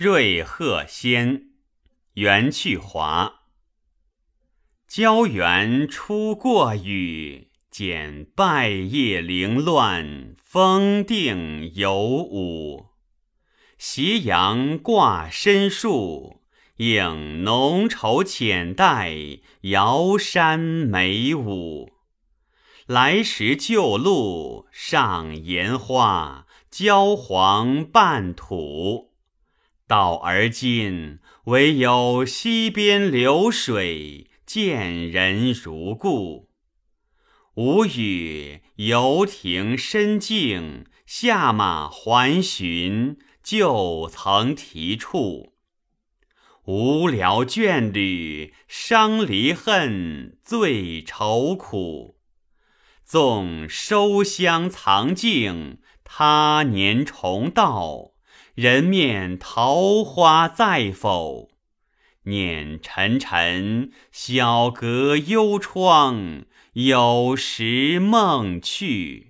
瑞鹤仙，元去华。郊原初过雨，见败叶凌乱，风定有舞。斜阳挂深树，影浓稠浅黛，瑶山美舞。来时旧路上岩花，焦黄半土。到而今，唯有溪边流水，见人如故。无语游亭深静，下马还寻旧曾题处。无聊眷侣，伤离恨，最愁苦。纵收香藏镜，他年重到。人面桃花在否？念沉沉，小阁幽窗，有时梦去。